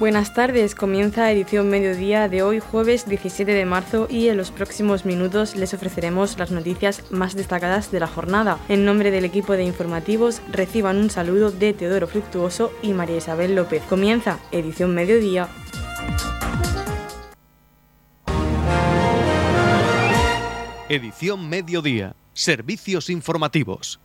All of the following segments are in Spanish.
Buenas tardes, comienza edición mediodía de hoy jueves 17 de marzo y en los próximos minutos les ofreceremos las noticias más destacadas de la jornada. En nombre del equipo de informativos reciban un saludo de Teodoro Fructuoso y María Isabel López. Comienza edición mediodía. Edición mediodía. Servicios informativos.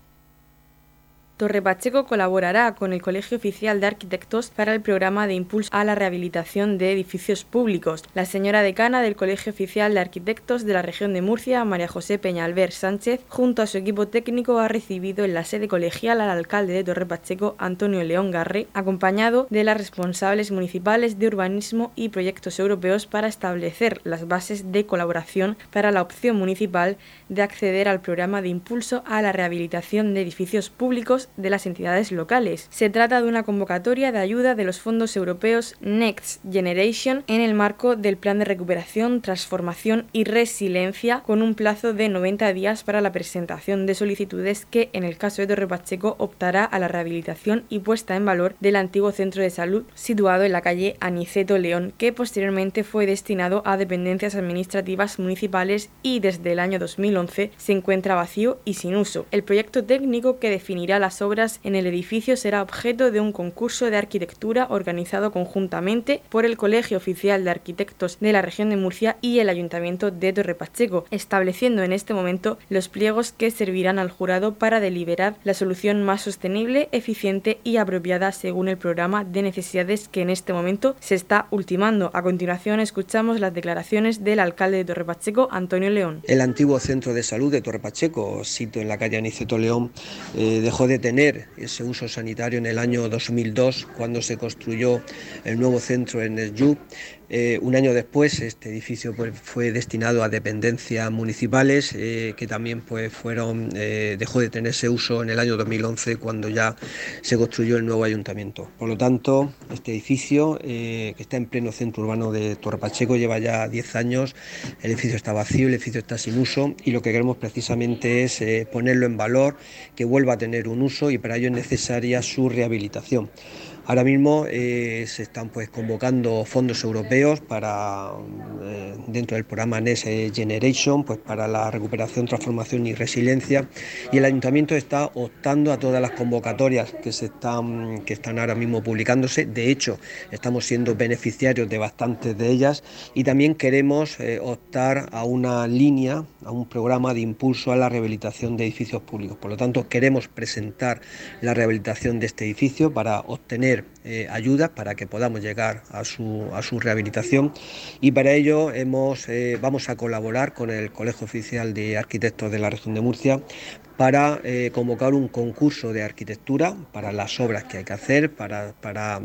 Torre Pacheco colaborará con el Colegio Oficial de Arquitectos para el programa de impulso a la rehabilitación de edificios públicos. La señora decana del Colegio Oficial de Arquitectos de la región de Murcia, María José Peñalver Sánchez, junto a su equipo técnico, ha recibido en la sede colegial al alcalde de Torre Pacheco, Antonio León Garre, acompañado de las responsables municipales de urbanismo y proyectos europeos para establecer las bases de colaboración para la opción municipal de acceder al programa de impulso a la rehabilitación de edificios públicos de las entidades locales. Se trata de una convocatoria de ayuda de los fondos europeos Next Generation en el marco del Plan de Recuperación, Transformación y Resiliencia con un plazo de 90 días para la presentación de solicitudes que en el caso de Torre Pacheco optará a la rehabilitación y puesta en valor del antiguo centro de salud situado en la calle Aniceto León que posteriormente fue destinado a dependencias administrativas municipales y desde el año 2011 se encuentra vacío y sin uso. El proyecto técnico que definirá las obras en el edificio será objeto de un concurso de arquitectura organizado conjuntamente por el Colegio Oficial de Arquitectos de la región de Murcia y el Ayuntamiento de Torre Pacheco, estableciendo en este momento los pliegos que servirán al jurado para deliberar la solución más sostenible, eficiente y apropiada según el programa de necesidades que en este momento se está ultimando. A continuación escuchamos las declaraciones del alcalde de Torre Pacheco, Antonio León. El antiguo centro de salud de Torre Pacheco, sitio en la calle Aniceto León, eh, dejó de tener ese uso sanitario en el año 2002, cuando se construyó el nuevo centro en el YUP eh, un año después este edificio pues, fue destinado a dependencias municipales eh, que también pues, fueron, eh, dejó de tenerse uso en el año 2011 cuando ya se construyó el nuevo ayuntamiento. Por lo tanto, este edificio que está en pleno centro urbano de Torre Pacheco lleva ya 10 años, el edificio está vacío, el edificio está sin uso y lo que queremos precisamente es ponerlo en valor, que vuelva a tener un uso y para ello es necesaria su rehabilitación. Ahora mismo eh, se están pues convocando fondos europeos para eh, dentro del programa Next Generation, pues para la recuperación, transformación y resiliencia. Y el ayuntamiento está optando a todas las convocatorias que se están que están ahora mismo publicándose. De hecho, estamos siendo beneficiarios de bastantes de ellas y también queremos eh, optar a una línea, a un programa de impulso a la rehabilitación de edificios públicos. Por lo tanto, queremos presentar la rehabilitación de este edificio para obtener eh, ayudas para que podamos llegar a su, a su rehabilitación y para ello hemos, eh, vamos a colaborar con el Colegio Oficial de Arquitectos de la región de Murcia para eh, convocar un concurso de arquitectura para las obras que hay que hacer, para, para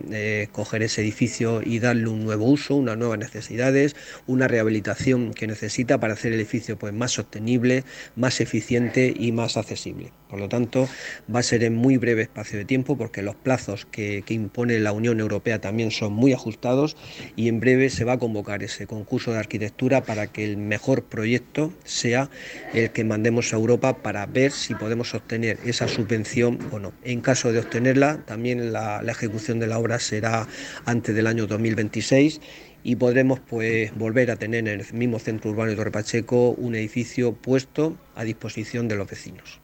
coger ese edificio y darle un nuevo uso, unas nuevas necesidades, una rehabilitación que necesita para hacer el edificio pues, más sostenible, más eficiente y más accesible. Por lo tanto, va a ser en muy breve espacio de tiempo porque los plazos que, impone la Unión Europea también son muy ajustados y en breve se va a convocar ese concurso de arquitectura para que el mejor proyecto sea el que mandemos a Europa para ver si podemos obtener esa subvención o no. En caso de obtenerla, también la, ejecución de la obra será antes del año 2026 y podremos pues volver a tener en el mismo centro urbano de Torre Pacheco un edificio puesto a disposición de los vecinos.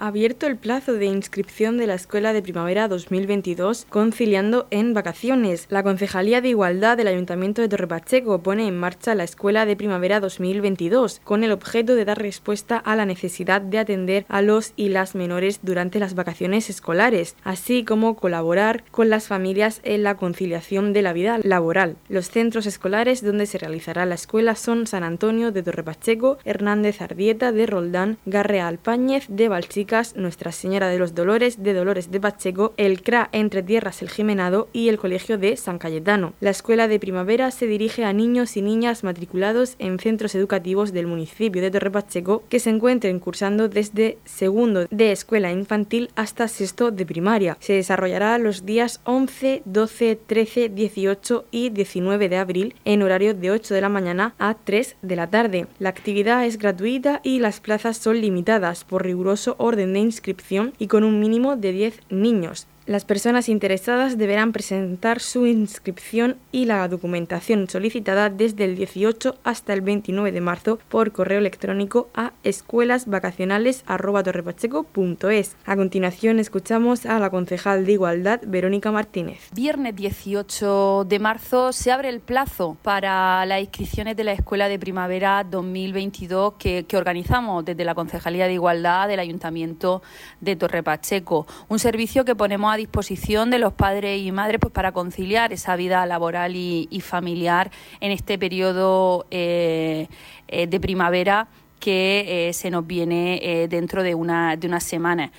Abierto el plazo de inscripción de la Escuela de Primavera 2022 conciliando en vacaciones. La Concejalía de Igualdad del Ayuntamiento de Torrepacheco pone en marcha la Escuela de Primavera 2022 con el objeto de dar respuesta a la necesidad de atender a los y las menores durante las vacaciones escolares, así como colaborar con las familias en la conciliación de la vida laboral. Los centros escolares donde se realizará la escuela son San Antonio de Torrepacheco, Hernández Ardieta de Roldán, Garrea Alpáñez de Balchica Nuestra Señora de los Dolores de Dolores de Pacheco, el CRA Entre Tierras El Jimenado y el Colegio de San Cayetano. La escuela de primavera se dirige a niños y niñas matriculados en centros educativos del municipio de Torre Pacheco que se encuentren cursando desde segundo de escuela infantil hasta sexto de primaria. Se desarrollará los días 11, 12, 13, 18 y 19 de abril en horario de 8 de la mañana a 3 de la tarde. La actividad es gratuita y las plazas son limitadas por riguroso orden de inscripción y con un mínimo de 10 niños. Las personas interesadas deberán presentar su inscripción y la documentación solicitada desde el 18 hasta el 29 de marzo por correo electrónico a escuelasvacacionales.torrepacheco.es. A continuación escuchamos a la concejal de Igualdad, Verónica Martínez. Viernes 18 de marzo se abre el plazo para las inscripciones de la Escuela de Primavera 2022 que, organizamos desde la Concejalía de Igualdad del Ayuntamiento de Torre Pacheco. Un servicio que ponemos a disposición de los padres y madres pues, para conciliar esa vida laboral y, familiar en este periodo eh, eh, de primavera que eh, se nos viene dentro de, una, de unas semanas.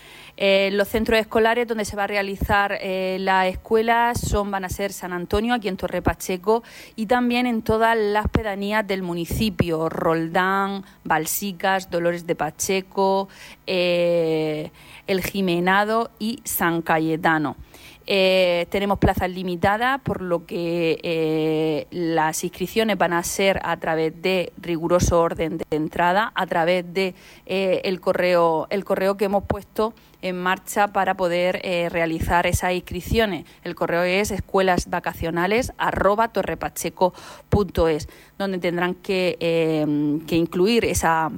Los centros escolares donde se va a realizar la escuela son, van a ser San Antonio, aquí en Torre Pacheco, y también en todas las pedanías del municipio, Roldán, Balsicas, Dolores de Pacheco, el Jimenado y San Cayetano. Eh, tenemos plazas limitadas, por lo que eh, las inscripciones van a ser a través de riguroso orden de entrada, a través de eh, el correo, el correo que hemos puesto en marcha para poder realizar esas inscripciones. El correo es escuelasvacacionales@torrepacheco.es, donde tendrán que, que incluir esa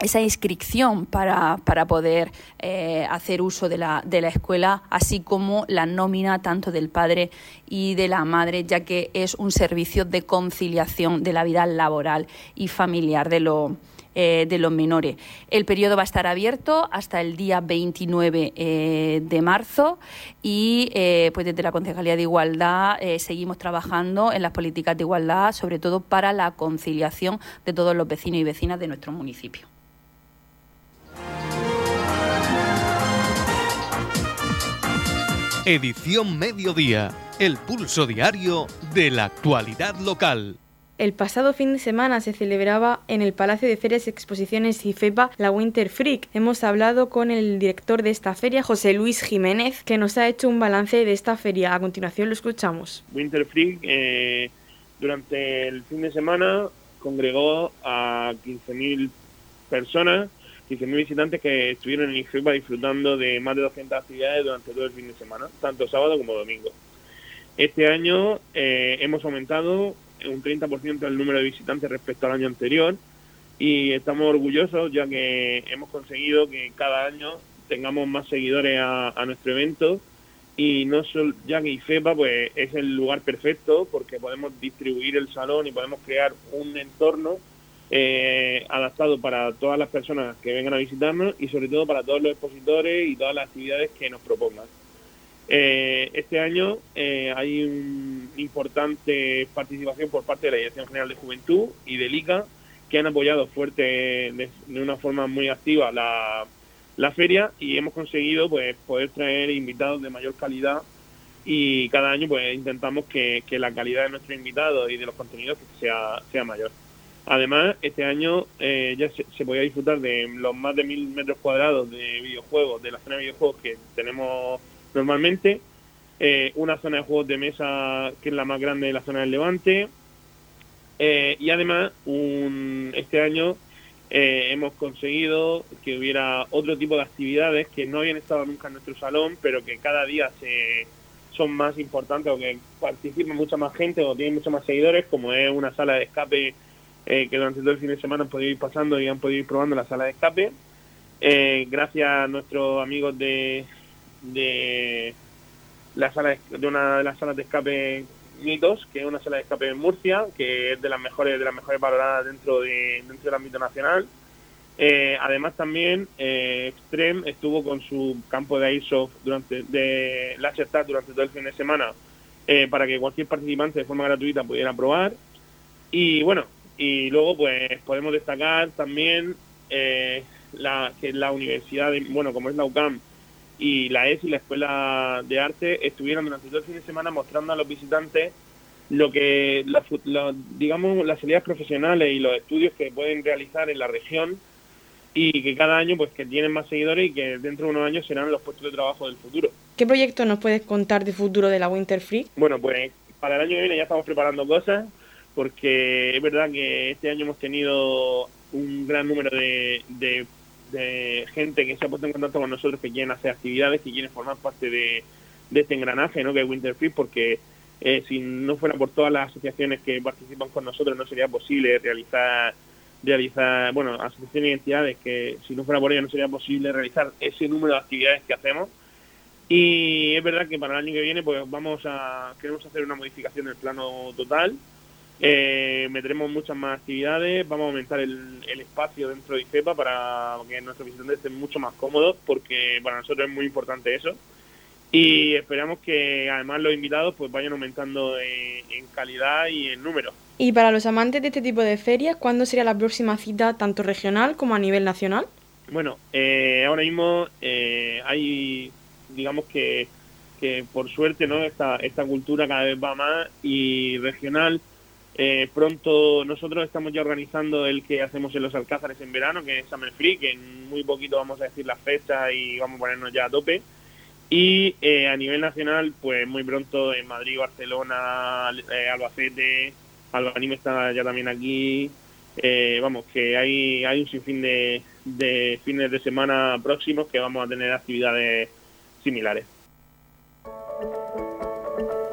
esa inscripción para, para poder eh, hacer uso de la, de la escuela, así como la nómina tanto del padre y de la madre, ya que es un servicio de conciliación de la vida laboral y familiar de, lo, eh, de los menores. El periodo va a estar abierto hasta el día 29 eh, de marzo y pues desde la Concejalía de Igualdad seguimos trabajando en las políticas de igualdad, sobre todo para la conciliación de todos los vecinos y vecinas de nuestro municipio. Edición Mediodía, el pulso diario de la actualidad local. El pasado fin de semana se celebraba en el Palacio de Ferias y Exposiciones IFEPA la Winter Freak. Hemos hablado con el director de esta feria, José Luis Jiménez, que nos ha hecho un balance de esta feria. A continuación lo escuchamos. Winter Freak eh, durante el fin de semana congregó a 15.000 personas 15.000 visitantes que estuvieron en IFEPA disfrutando de más de 200 actividades durante todo el fin de semana, tanto sábado como domingo. Este año eh, hemos aumentado un 30% el número de visitantes respecto al año anterior y estamos orgullosos ya que hemos conseguido que cada año tengamos más seguidores a, nuestro evento y no solo ya que IFEPA pues es el lugar perfecto porque podemos distribuir el salón y podemos crear un entorno eh, adaptado para todas las personas que vengan a visitarnos y sobre todo para todos los expositores y todas las actividades que nos propongan. Eh, este año eh, hay una importante participación por parte de la Dirección General de Juventud y del ICA que han apoyado fuerte de, una forma muy activa la, la, feria y hemos conseguido pues poder traer invitados de mayor calidad y cada año pues intentamos que, que la calidad de nuestros invitados y de los contenidos sea, sea mayor. Además, este año eh, ya se, podía disfrutar de los más de mil metros cuadrados de videojuegos, de la zona de videojuegos que tenemos normalmente, eh, una zona de juegos de mesa que es la más grande de la zona del Levante, eh, y además un, este año hemos conseguido que hubiera otro tipo de actividades que no habían estado nunca en nuestro salón, pero que cada día se, son más importantes o que participa mucha más gente o tienen muchos más seguidores, como es una sala de escape eh, que durante todo el fin de semana han podido ir pasando y han podido ir probando la sala de escape. Eh, gracias a nuestros amigos de, de la sala de, una de las salas de escape Mitos, que es una sala de escape en Murcia, que es de las mejores de las mejores valoradas dentro de dentro del ámbito nacional. Eh, además también Extreme estuvo con su campo de Airsoft durante de Lasertag durante todo el fin de semana para que cualquier participante de forma gratuita pudiera probar. Y bueno, y luego, pues podemos destacar también eh, la, que la universidad, de, bueno, como es la UCAM y la ESI, la Escuela de Arte, estuvieron durante todo el fin de semana mostrando a los visitantes lo que, digamos, las salidas profesionales y los estudios que pueden realizar en la región y que cada año pues que tienen más seguidores y que dentro de unos años serán los puestos de trabajo del futuro. ¿Qué proyecto nos puedes contar de futuro de la Winter Free? Bueno, pues para el año que viene ya estamos preparando cosas porque es verdad que este año hemos tenido un gran número de, de, gente que se ha puesto en contacto con nosotros que quieren hacer actividades, que quieren formar parte de, este engranaje ¿no? que es Winter Free, porque eh, si no fuera por todas las asociaciones que participan con nosotros no sería posible realizar realizar, bueno, asociaciones y entidades que si no fuera por ello no sería posible realizar ese número de actividades que hacemos. Y es verdad que para el año que viene pues vamos a, queremos hacer una modificación del plano total, eh, meteremos muchas más actividades, vamos a aumentar el, espacio dentro de IFEPA para que nuestros visitantes estén mucho más cómodos, porque para nosotros es muy importante eso. Y esperamos que además los invitados pues vayan aumentando en calidad y en número. Y para los amantes de este tipo de ferias, ¿cuándo sería la próxima cita tanto regional como a nivel nacional? Bueno, eh, ahora mismo eh, hay, digamos que, que por suerte, ¿no? Esta, esta cultura cada vez va más y regional. Eh, pronto nosotros estamos ya organizando el que hacemos en los Alcázares en verano, que es Summer Free, que en muy poquito vamos a decir la fecha y vamos a ponernos ya a tope. Y a nivel nacional, pues muy pronto en Madrid, Barcelona, Albacete, Albanime está ya también aquí. Eh, vamos, que hay, hay un sinfín de, de fines de semana próximos que vamos a tener actividades similares.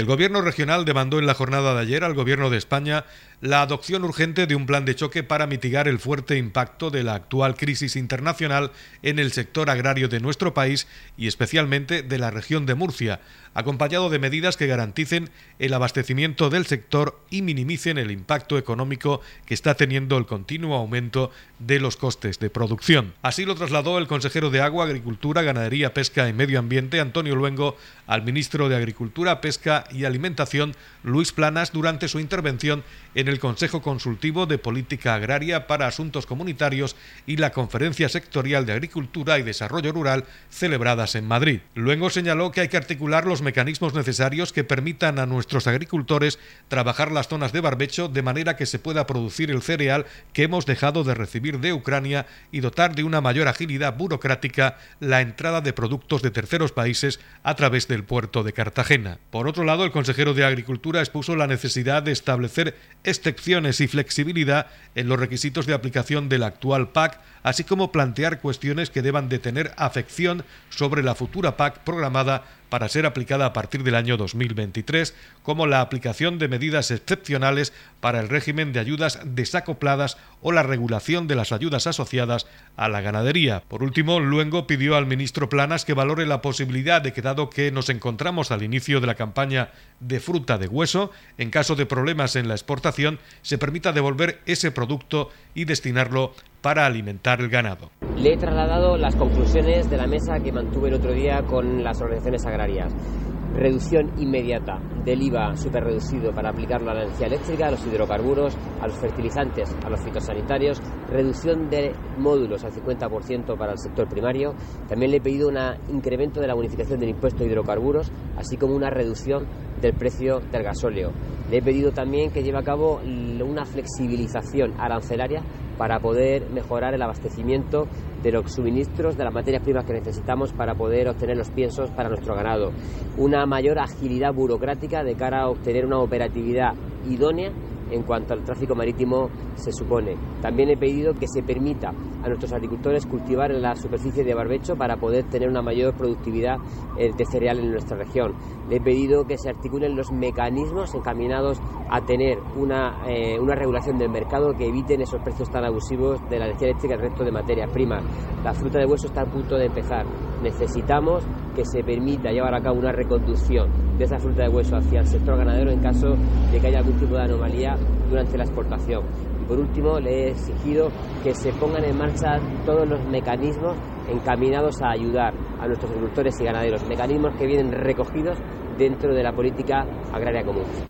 El Gobierno regional demandó en la jornada de ayer al Gobierno de España la adopción urgente de un plan de choque para mitigar el fuerte impacto de la actual crisis internacional en el sector agrario de nuestro país y especialmente de la región de Murcia, acompañado de medidas que garanticen el abastecimiento del sector y minimicen el impacto económico que está teniendo el continuo aumento de los costes de producción. Así lo trasladó el consejero de Agua, Agricultura, Ganadería, Pesca y Medio Ambiente, Antonio Luengo, al ministro de Agricultura, Pesca y Alimentación, Luis Planas, durante su intervención en el Consejo Consultivo de Política Agraria para Asuntos Comunitarios y la Conferencia Sectorial de Agricultura y Desarrollo Rural celebradas en Madrid. Luego señaló que hay que articular los mecanismos necesarios que permitan a nuestros agricultores trabajar las zonas de barbecho de manera que se pueda producir el cereal que hemos dejado de recibir de Ucrania y dotar de una mayor agilidad burocrática la entrada de productos de terceros países a través del puerto de Cartagena. Por otro lado, el consejero de Agricultura expuso la necesidad de establecer excepciones y flexibilidad en los requisitos de aplicación de la actual PAC, así como plantear cuestiones que deban de tener afección sobre la futura PAC programada para ser aplicada a partir del año 2023, como la aplicación de medidas excepcionales para el régimen de ayudas desacopladas o la regulación de las ayudas asociadas a la ganadería. Por último, Luengo pidió al ministro Planas que valore la posibilidad de que, dado que nos encontramos al inicio de la campaña de fruta de hueso, en caso de problemas en la exportación, se permita devolver ese producto y destinarlo para alimentar el ganado. Le he trasladado las conclusiones de la mesa que mantuve el otro día con las organizaciones agrarias. Reducción inmediata del IVA superreducido para aplicarlo a la energía eléctrica, a los hidrocarburos, a los fertilizantes, a los fitosanitarios, reducción de módulos al 50% para el sector primario. También le he pedido un incremento de la bonificación del impuesto de hidrocarburos, así como una reducción del precio del gasóleo. Le he pedido también que lleve a cabo una flexibilización arancelaria para poder mejorar el abastecimiento de los suministros de las materias primas que necesitamos para poder obtener los piensos para nuestro ganado. Una mayor agilidad burocrática de cara a obtener una operatividad idónea en cuanto al tráfico marítimo se supone. También he pedido que se permita a nuestros agricultores cultivar en la superficie de barbecho para poder tener una mayor productividad eh, de cereal en nuestra región. Le he pedido que se articulen los mecanismos encaminados a tener una, eh, una regulación del mercado que eviten esos precios tan abusivos de la energía eléctrica y el resto de materias primas. La fruta de hueso está a punto de empezar. Necesitamos que se permita llevar a cabo una reconducción de esa fruta de hueso hacia el sector ganadero en caso de que haya algún tipo de anomalía durante la exportación. Y por último, le he exigido que se pongan en marcha todos los mecanismos encaminados a ayudar a nuestros agricultores y ganaderos, mecanismos que vienen recogidos dentro de la política agraria común.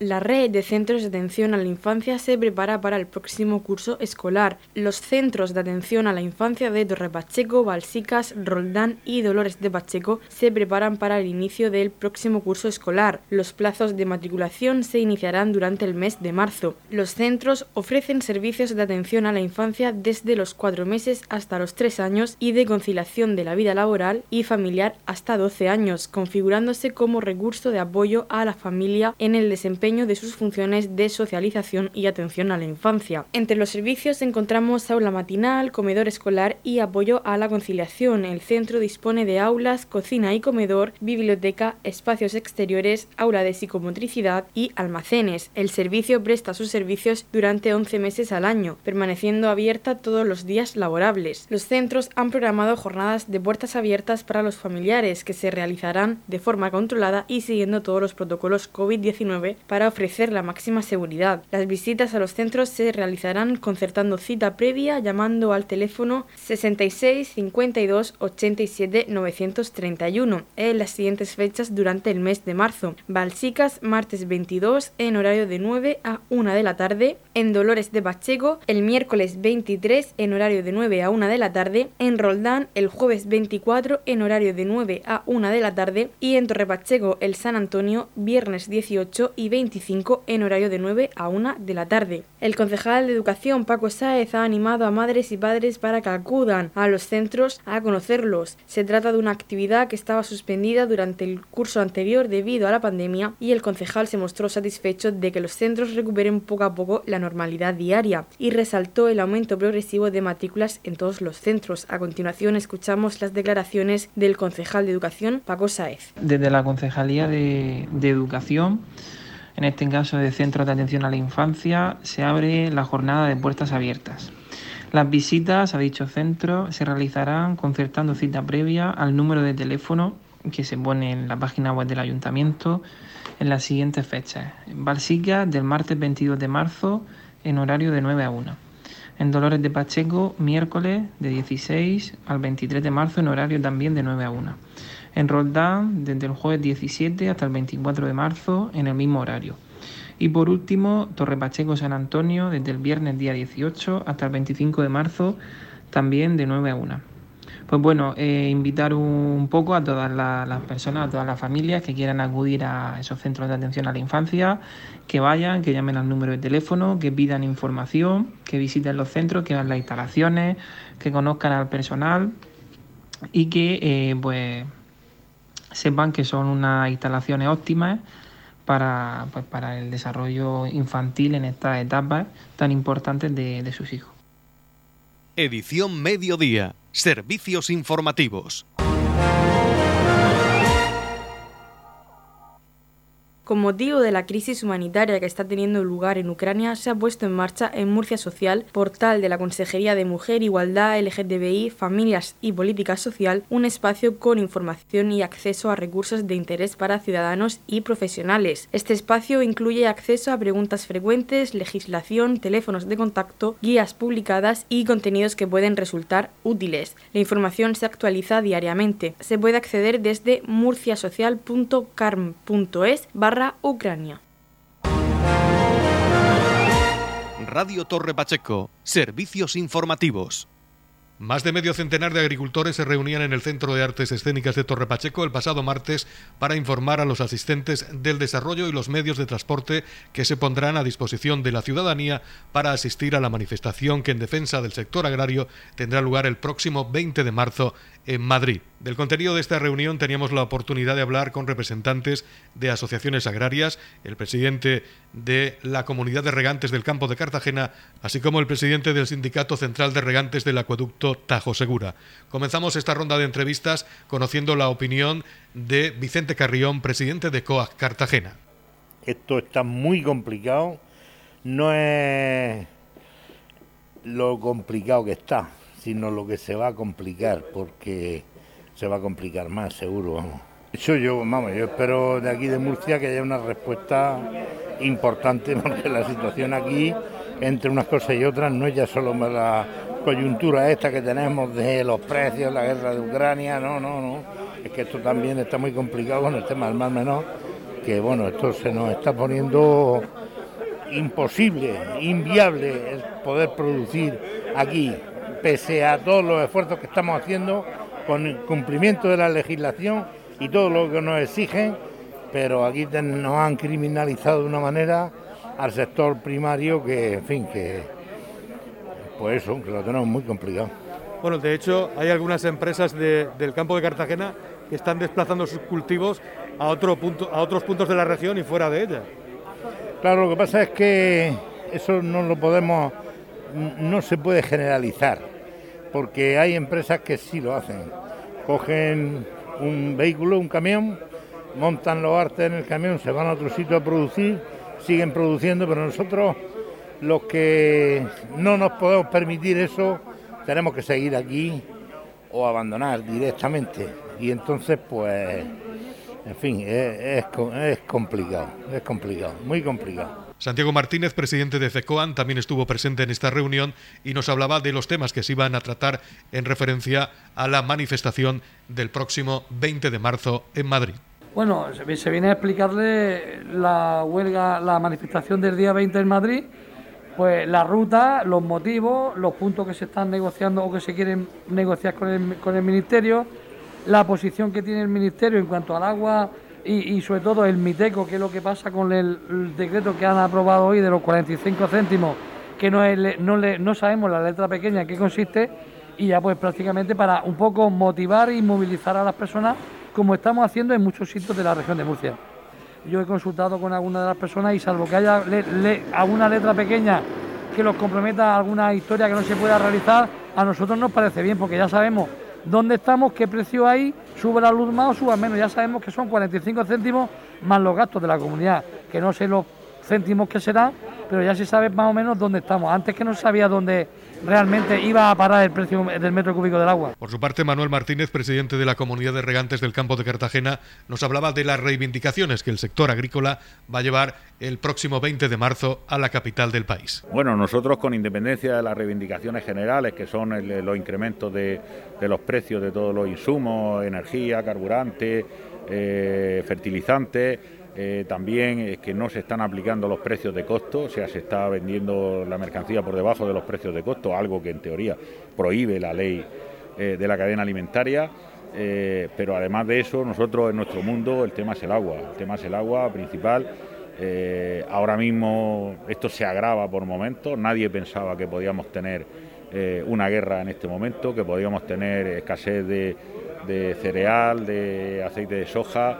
La red de centros de atención a la infancia se prepara para el próximo curso escolar. Los centros de atención a la infancia de Torre Pacheco, Balsicas, Roldán y Dolores de Pacheco se preparan para el inicio del próximo curso escolar. Los plazos de matriculación se iniciarán durante el mes de marzo. Los centros ofrecen servicios de atención a la infancia desde los cuatro meses hasta los tres años y de conciliación de la vida laboral y familiar hasta 12 años, configurándose como recurso de apoyo a la familia en el desempeño de sus funciones de socialización y atención a la infancia. Entre los servicios encontramos aula matinal, comedor escolar y apoyo a la conciliación. El centro dispone de aulas, cocina y comedor, biblioteca, espacios exteriores, aula de psicomotricidad y almacenes. El servicio presta sus servicios durante 11 meses al año, permaneciendo abierta todos los días laborables. Los centros han programado jornadas de puertas abiertas para los familiares que se realizarán de forma controlada y siguiendo todos los protocolos COVID-19 para para ofrecer la máxima seguridad. Las visitas a los centros se realizarán concertando cita previa llamando al teléfono 66 52 87 931 en las siguientes fechas durante el mes de marzo. Balsicas martes 22 en horario de 9 a 1 de la tarde, en Dolores de Pacheco el miércoles 23 en horario de 9 a 1 de la tarde, en Roldán el jueves 24 en horario de 9 a 1 de la tarde y en Torre Pacheco el San Antonio viernes 18 y 20 en horario de 9 a 1 de la tarde. El concejal de Educación Paco Sáez ha animado a madres y padres para que acudan a los centros a conocerlos. Se trata de una actividad que estaba suspendida durante el curso anterior debido a la pandemia y el concejal se mostró satisfecho de que los centros recuperen poco a poco la normalidad diaria y resaltó el aumento progresivo de matrículas en todos los centros. A continuación escuchamos las declaraciones del concejal de Educación Paco Sáez. Desde la Concejalía de Educación en este caso de Centro de Atención a la Infancia, se abre la jornada de puertas abiertas. Las visitas a dicho centro se realizarán concertando cita previa al número de teléfono que se pone en la página web del ayuntamiento en las siguientes fechas. En Balsica del martes 22 de marzo en horario de 9 a 1. En Dolores de Pacheco miércoles de 16 al 23 de marzo en horario también de 9 a 1 en Roldán desde el jueves 17 hasta el 24 de marzo en el mismo horario. Y por último, Torre Pacheco San Antonio desde el viernes día 18 hasta el 25 de marzo también de 9 a 1. Pues bueno, eh, invitar un poco a todas las personas, a todas las familias que quieran acudir a esos centros de atención a la infancia, que vayan, que llamen al número de teléfono, que pidan información, que visiten los centros, que vean las instalaciones, que conozcan al personal y que eh, pues sepan que son unas instalaciones óptimas para, pues, para el desarrollo infantil en estas etapas tan importantes de, de sus hijos. Edición Mediodía. Servicios informativos. Con motivo de la crisis humanitaria que está teniendo lugar en Ucrania, se ha puesto en marcha en Murcia Social, portal de la Consejería de Mujer, Igualdad, LGTBI, Familias y Política Social, un espacio con información y acceso a recursos de interés para ciudadanos y profesionales. Este espacio incluye acceso a preguntas frecuentes, legislación, teléfonos de contacto, guías publicadas y contenidos que pueden resultar útiles. La información se actualiza diariamente. Se puede acceder desde murciasocial.carm.es barra Ucrania. Radio Torre Pacheco, servicios informativos. Más de medio centenar de agricultores se reunían en el Centro de Artes Escénicas de Torre Pacheco el pasado martes para informar a los asistentes del desarrollo y los medios de transporte que se pondrán a disposición de la ciudadanía para asistir a la manifestación que en defensa del sector agrario tendrá lugar el próximo 20 de marzo en Madrid. Del contenido de esta reunión teníamos la oportunidad de hablar con representantes de asociaciones agrarias, el presidente de la Comunidad de Regantes del Campo de Cartagena, así como el presidente del Sindicato Central de Regantes del Acueducto Tajo Segura. Comenzamos esta ronda de entrevistas conociendo la opinión de Vicente Carrión, presidente de COAC Cartagena. Esto está muy complicado, no es lo complicado que está, sino lo que se va a complicar, porque se va a complicar más, seguro. Eso yo, vamos, yo espero de aquí de Murcia que haya una respuesta importante, porque la situación aquí, entre unas cosas y otras, no es ya solo la coyuntura esta que tenemos de los precios, la guerra de Ucrania, no, no, no. Es que esto también está muy complicado con el tema del mar menor, que bueno, esto se nos está poniendo imposible, inviable poder producir aquí pese a todos los esfuerzos que estamos haciendo con el cumplimiento de la legislación y todo lo que nos exigen, pero aquí nos han criminalizado de una manera al sector primario que, en fin, que pues eso, que lo tenemos muy complicado. Bueno, de hecho, hay algunas empresas del campo de Cartagena que están desplazando sus cultivos a, otro punto, a otros puntos de la región y fuera de ella. Claro, lo que pasa es que eso no lo podemos, no se puede generalizar porque hay empresas que sí lo hacen. Cogen un vehículo, un camión, montan los artes en el camión, se van a otro sitio a producir, siguen produciendo, pero nosotros los que no nos podemos permitir eso, tenemos que seguir aquí o abandonar directamente. Y entonces, pues, en fin, es, es complicado, es complicado, muy complicado. Santiago Martínez, presidente de FECOAN, también estuvo presente en esta reunión y nos hablaba de los temas que se iban a tratar en referencia a la manifestación del próximo 20 de marzo en Madrid. Bueno, se viene a explicarle la huelga, la manifestación del día 20 en Madrid, pues la ruta, los motivos, los puntos que se están negociando o que se quieren negociar con el, con el Ministerio, la posición que tiene el Ministerio en cuanto al agua y, sobre todo el MITECO, que es lo que pasa con el, decreto que han aprobado hoy de los 45 céntimos, que no, no, no sabemos la letra pequeña en qué consiste, y ya pues prácticamente para un poco motivar y movilizar a las personas, como estamos haciendo en muchos sitios de la región de Murcia. Yo he consultado con alguna de las personas y salvo que haya alguna letra pequeña que los comprometa a alguna historia que no se pueda realizar, a nosotros nos parece bien, porque ya sabemos dónde estamos, qué precio hay, sube la luz más o sube menos. Ya sabemos que son 45 céntimos más los gastos de la comunidad, que no sé los céntimos que serán, pero ya se sabe más o menos dónde estamos. Antes que no sabía dónde realmente iba a parar el precio del metro cúbico del agua. Por su parte, Manuel Martínez, presidente de la Comunidad de Regantes del Campo de Cartagena, nos hablaba de las reivindicaciones que el sector agrícola va a llevar el próximo 20 de marzo a la capital del país. Bueno, nosotros con independencia de las reivindicaciones generales, que son los incrementos de, los precios de todos los insumos, energía, carburante, eh, fertilizantes, eh, también es que no se están aplicando los precios de costo, o sea, se está vendiendo la mercancía por debajo de los precios de costo, algo que en teoría prohíbe la ley eh, de la cadena alimentaria. Eh, pero además de eso, nosotros en nuestro mundo el tema es el agua, el tema es el agua principal. ahora mismo esto se agrava por momentos, nadie pensaba que podíamos tener una guerra en este momento, que podíamos tener escasez de cereal, de aceite de soja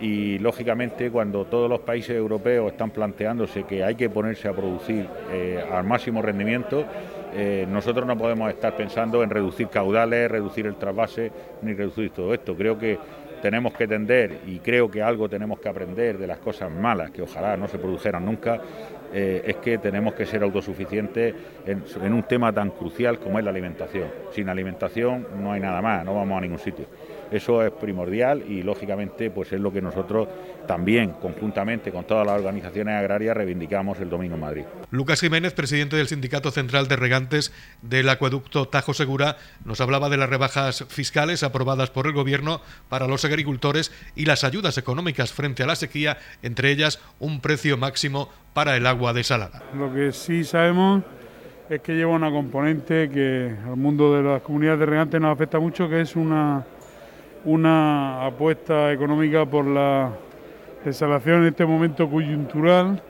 y lógicamente cuando todos los países europeos están planteándose que hay que ponerse a producir eh, al máximo rendimiento, eh, nosotros no podemos estar pensando en reducir caudales, reducir el trasvase ni reducir todo esto. Creo que tenemos que tender y creo que algo tenemos que aprender de las cosas malas que ojalá no se produjeran nunca. Eh, es que tenemos que ser autosuficientes en un tema tan crucial como es la alimentación. Sin alimentación no hay nada más, no vamos a ningún sitio. Eso es primordial y lógicamente pues es lo que nosotros también conjuntamente con todas las organizaciones agrarias reivindicamos el domingo en Madrid. Lucas Jiménez, presidente del Sindicato Central de Regantes del Acueducto Tajo Segura, nos hablaba de las rebajas fiscales aprobadas por el Gobierno para los agricultores y las ayudas económicas frente a la sequía, entre ellas un precio máximo para el agua desalada. Lo que sí sabemos es que lleva una componente que al mundo de las comunidades de regantes nos afecta mucho, que es una, una apuesta económica por la desalación en este momento coyuntural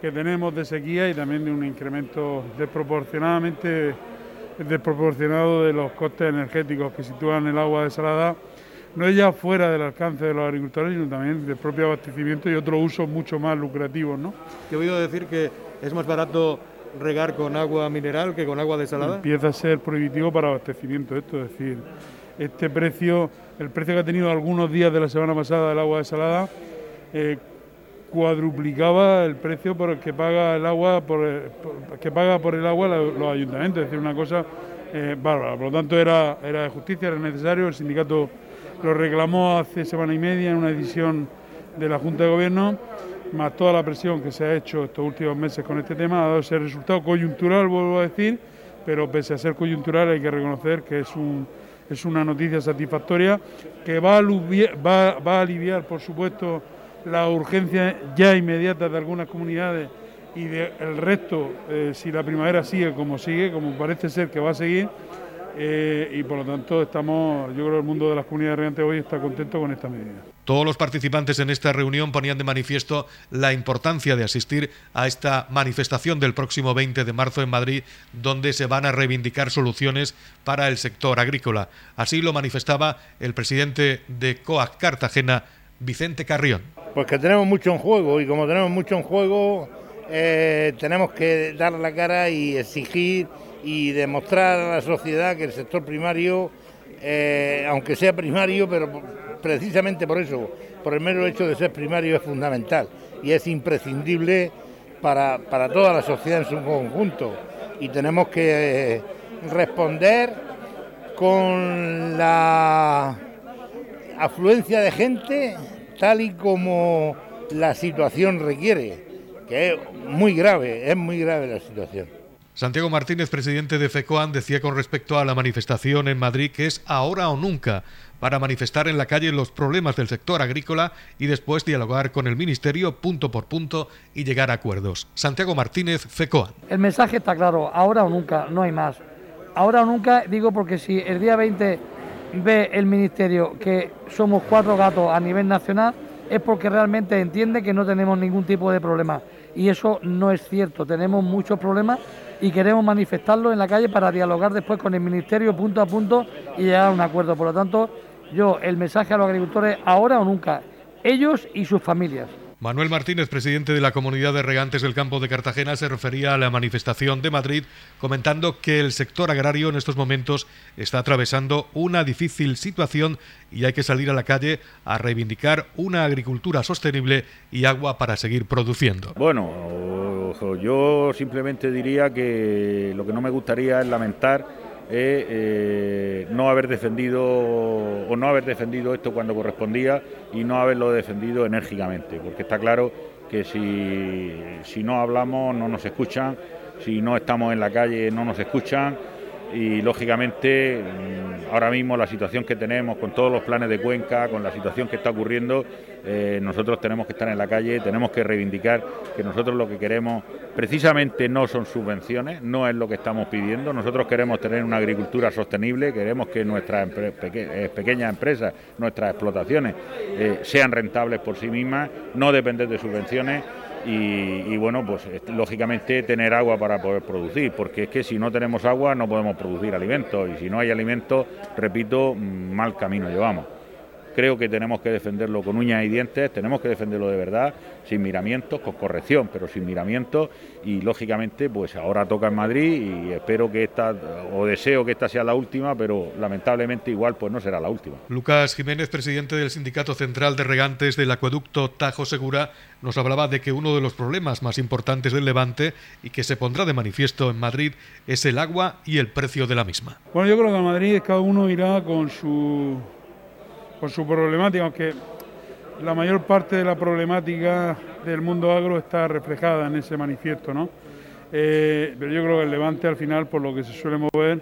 que tenemos de sequía y también de un incremento desproporcionadamente desproporcionado de los costes energéticos que sitúan el agua desalada, no es ya fuera del alcance de los agricultores, sino también del propio abastecimiento y otros usos mucho más lucrativos. ¿no? he oído decir que es más barato regar con agua mineral que con agua desalada? Empieza a ser prohibitivo para abastecimiento esto, es decir, este precio, el precio que ha tenido algunos días de la semana pasada el agua desalada, eh, cuadruplicaba el precio por el que paga el agua por, que paga por el agua los ayuntamientos, es decir, una cosa eh, bárbara. Por lo tanto, era, era de justicia, era necesario. El sindicato lo reclamó hace semana y media en una decisión de la Junta de Gobierno más toda la presión que se ha hecho estos últimos meses con este tema, ha dado ese resultado coyuntural, vuelvo a decir, pero pese a ser coyuntural hay que reconocer que es, un, es una noticia satisfactoria que va a, aliviar, por supuesto, la urgencia ya inmediata de algunas comunidades y del resto, eh, si la primavera sigue como sigue, como parece ser que va a seguir, eh, y por lo tanto estamos, yo creo que el mundo de las comunidades regantes hoy está contento con esta medida. Todos los participantes en esta reunión ponían de manifiesto la importancia de asistir a esta manifestación del próximo 20 de marzo en Madrid, donde se van a reivindicar soluciones para el sector agrícola. Así lo manifestaba el presidente de COAC Cartagena, Vicente Carrión. Pues que tenemos mucho en juego y como tenemos mucho en juego, eh, tenemos que dar la cara y exigir y demostrar a la sociedad que el sector primario, eh, aunque sea primario, pero precisamente por eso, por el mero hecho de ser primario, es fundamental y es imprescindible para, toda la sociedad en su conjunto. Y tenemos que eh, responder con la afluencia de gente tal y como la situación requiere, que es muy grave, es muy grave la situación. Santiago Martínez, presidente de FECOAN, decía con respecto a la manifestación en Madrid que es ahora o nunca para manifestar en la calle los problemas del sector agrícola y después dialogar con el Ministerio punto por punto y llegar a acuerdos. Santiago Martínez, FECOAN. El mensaje está claro, ahora o nunca, no hay más. Ahora o nunca, digo porque si el día 20 ve el Ministerio que somos cuatro gatos a nivel nacional, es porque realmente entiende que no tenemos ningún tipo de problema. Y eso no es cierto, tenemos muchos problemas y queremos manifestarlo en la calle para dialogar después con el Ministerio punto a punto y llegar a un acuerdo. Por lo tanto, yo el mensaje a los agricultores ahora o nunca, ellos y sus familias. Manuel Martínez, presidente de la Comunidad de Regantes del Campo de Cartagena, se refería a la manifestación de Madrid, comentando que el sector agrario en estos momentos está atravesando una difícil situación y hay que salir a la calle a reivindicar una agricultura sostenible y agua para seguir produciendo. Bueno, yo simplemente diría que lo que no me gustaría es lamentar eh, no haber defendido o no haber defendido esto cuando correspondía y no haberlo defendido enérgicamente, porque está claro que si, si no hablamos no nos escuchan, si no estamos en la calle no nos escuchan y lógicamente mm, ahora mismo la situación que tenemos con todos los planes de Cuenca, con la situación que está ocurriendo, eh, nosotros tenemos que estar en la calle, tenemos que reivindicar que nosotros lo que queremos precisamente no son subvenciones, no es lo que estamos pidiendo, nosotros queremos tener una agricultura sostenible, queremos que nuestras eh, pequeñas empresas, nuestras explotaciones eh, sean rentables por sí mismas, no depender de subvenciones y, bueno, pues lógicamente tener agua para poder producir, porque es que si no tenemos agua no podemos producir alimentos y si no hay alimentos, repito, mal camino llevamos. Creo que tenemos que defenderlo con uñas y dientes, tenemos que defenderlo de verdad, sin miramientos, con corrección, pero sin miramientos y lógicamente pues ahora toca en Madrid y espero que esta, o deseo que esta sea la última, pero lamentablemente igual pues no será la última. Lucas Jiménez, presidente del Sindicato Central de Regantes del Acueducto Tajo Segura, nos hablaba de que uno de los problemas más importantes del Levante y que se pondrá de manifiesto en Madrid es el agua y el precio de la misma. Bueno, yo creo que en Madrid cada uno irá con su su problemática, aunque la mayor parte de la problemática del mundo agro está reflejada en ese manifiesto, ¿no? Eh, pero yo creo que el Levante al final, por lo que se suele mover,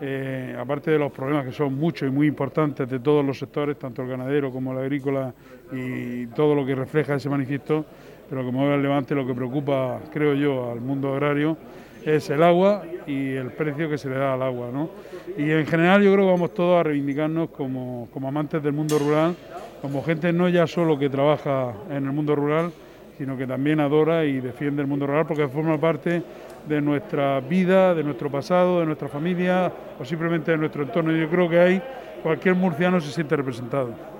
eh, aparte de los problemas que son muchos y muy importantes de todos los sectores, tanto el ganadero como el agrícola y todo lo que refleja ese manifiesto, pero como mueve el Levante lo que preocupa, creo yo, al mundo agrario es el agua y el precio que se le da al agua. ¿no? Y en general yo creo que vamos todos a reivindicarnos como, como amantes del mundo rural, como gente no ya solo que trabaja en el mundo rural, sino que también adora y defiende el mundo rural porque forma parte de nuestra vida, de nuestro pasado, de nuestra familia o simplemente de nuestro entorno. Yo creo que ahí cualquier murciano se siente representado.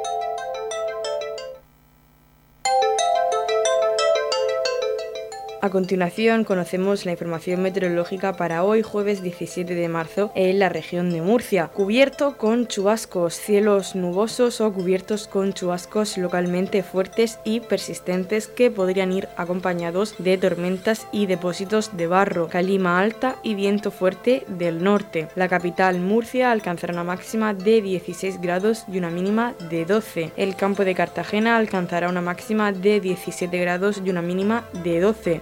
A continuación conocemos la información meteorológica para hoy jueves 17 de marzo en la región de Murcia. Cubierto con chubascos, cielos nubosos o cubiertos con chubascos localmente fuertes y persistentes que podrían ir acompañados de tormentas y depósitos de barro, calima alta y viento fuerte del norte. La capital Murcia alcanzará una máxima de 16 grados y una mínima de 12. El campo de Cartagena alcanzará una máxima de 17 grados y una mínima de 12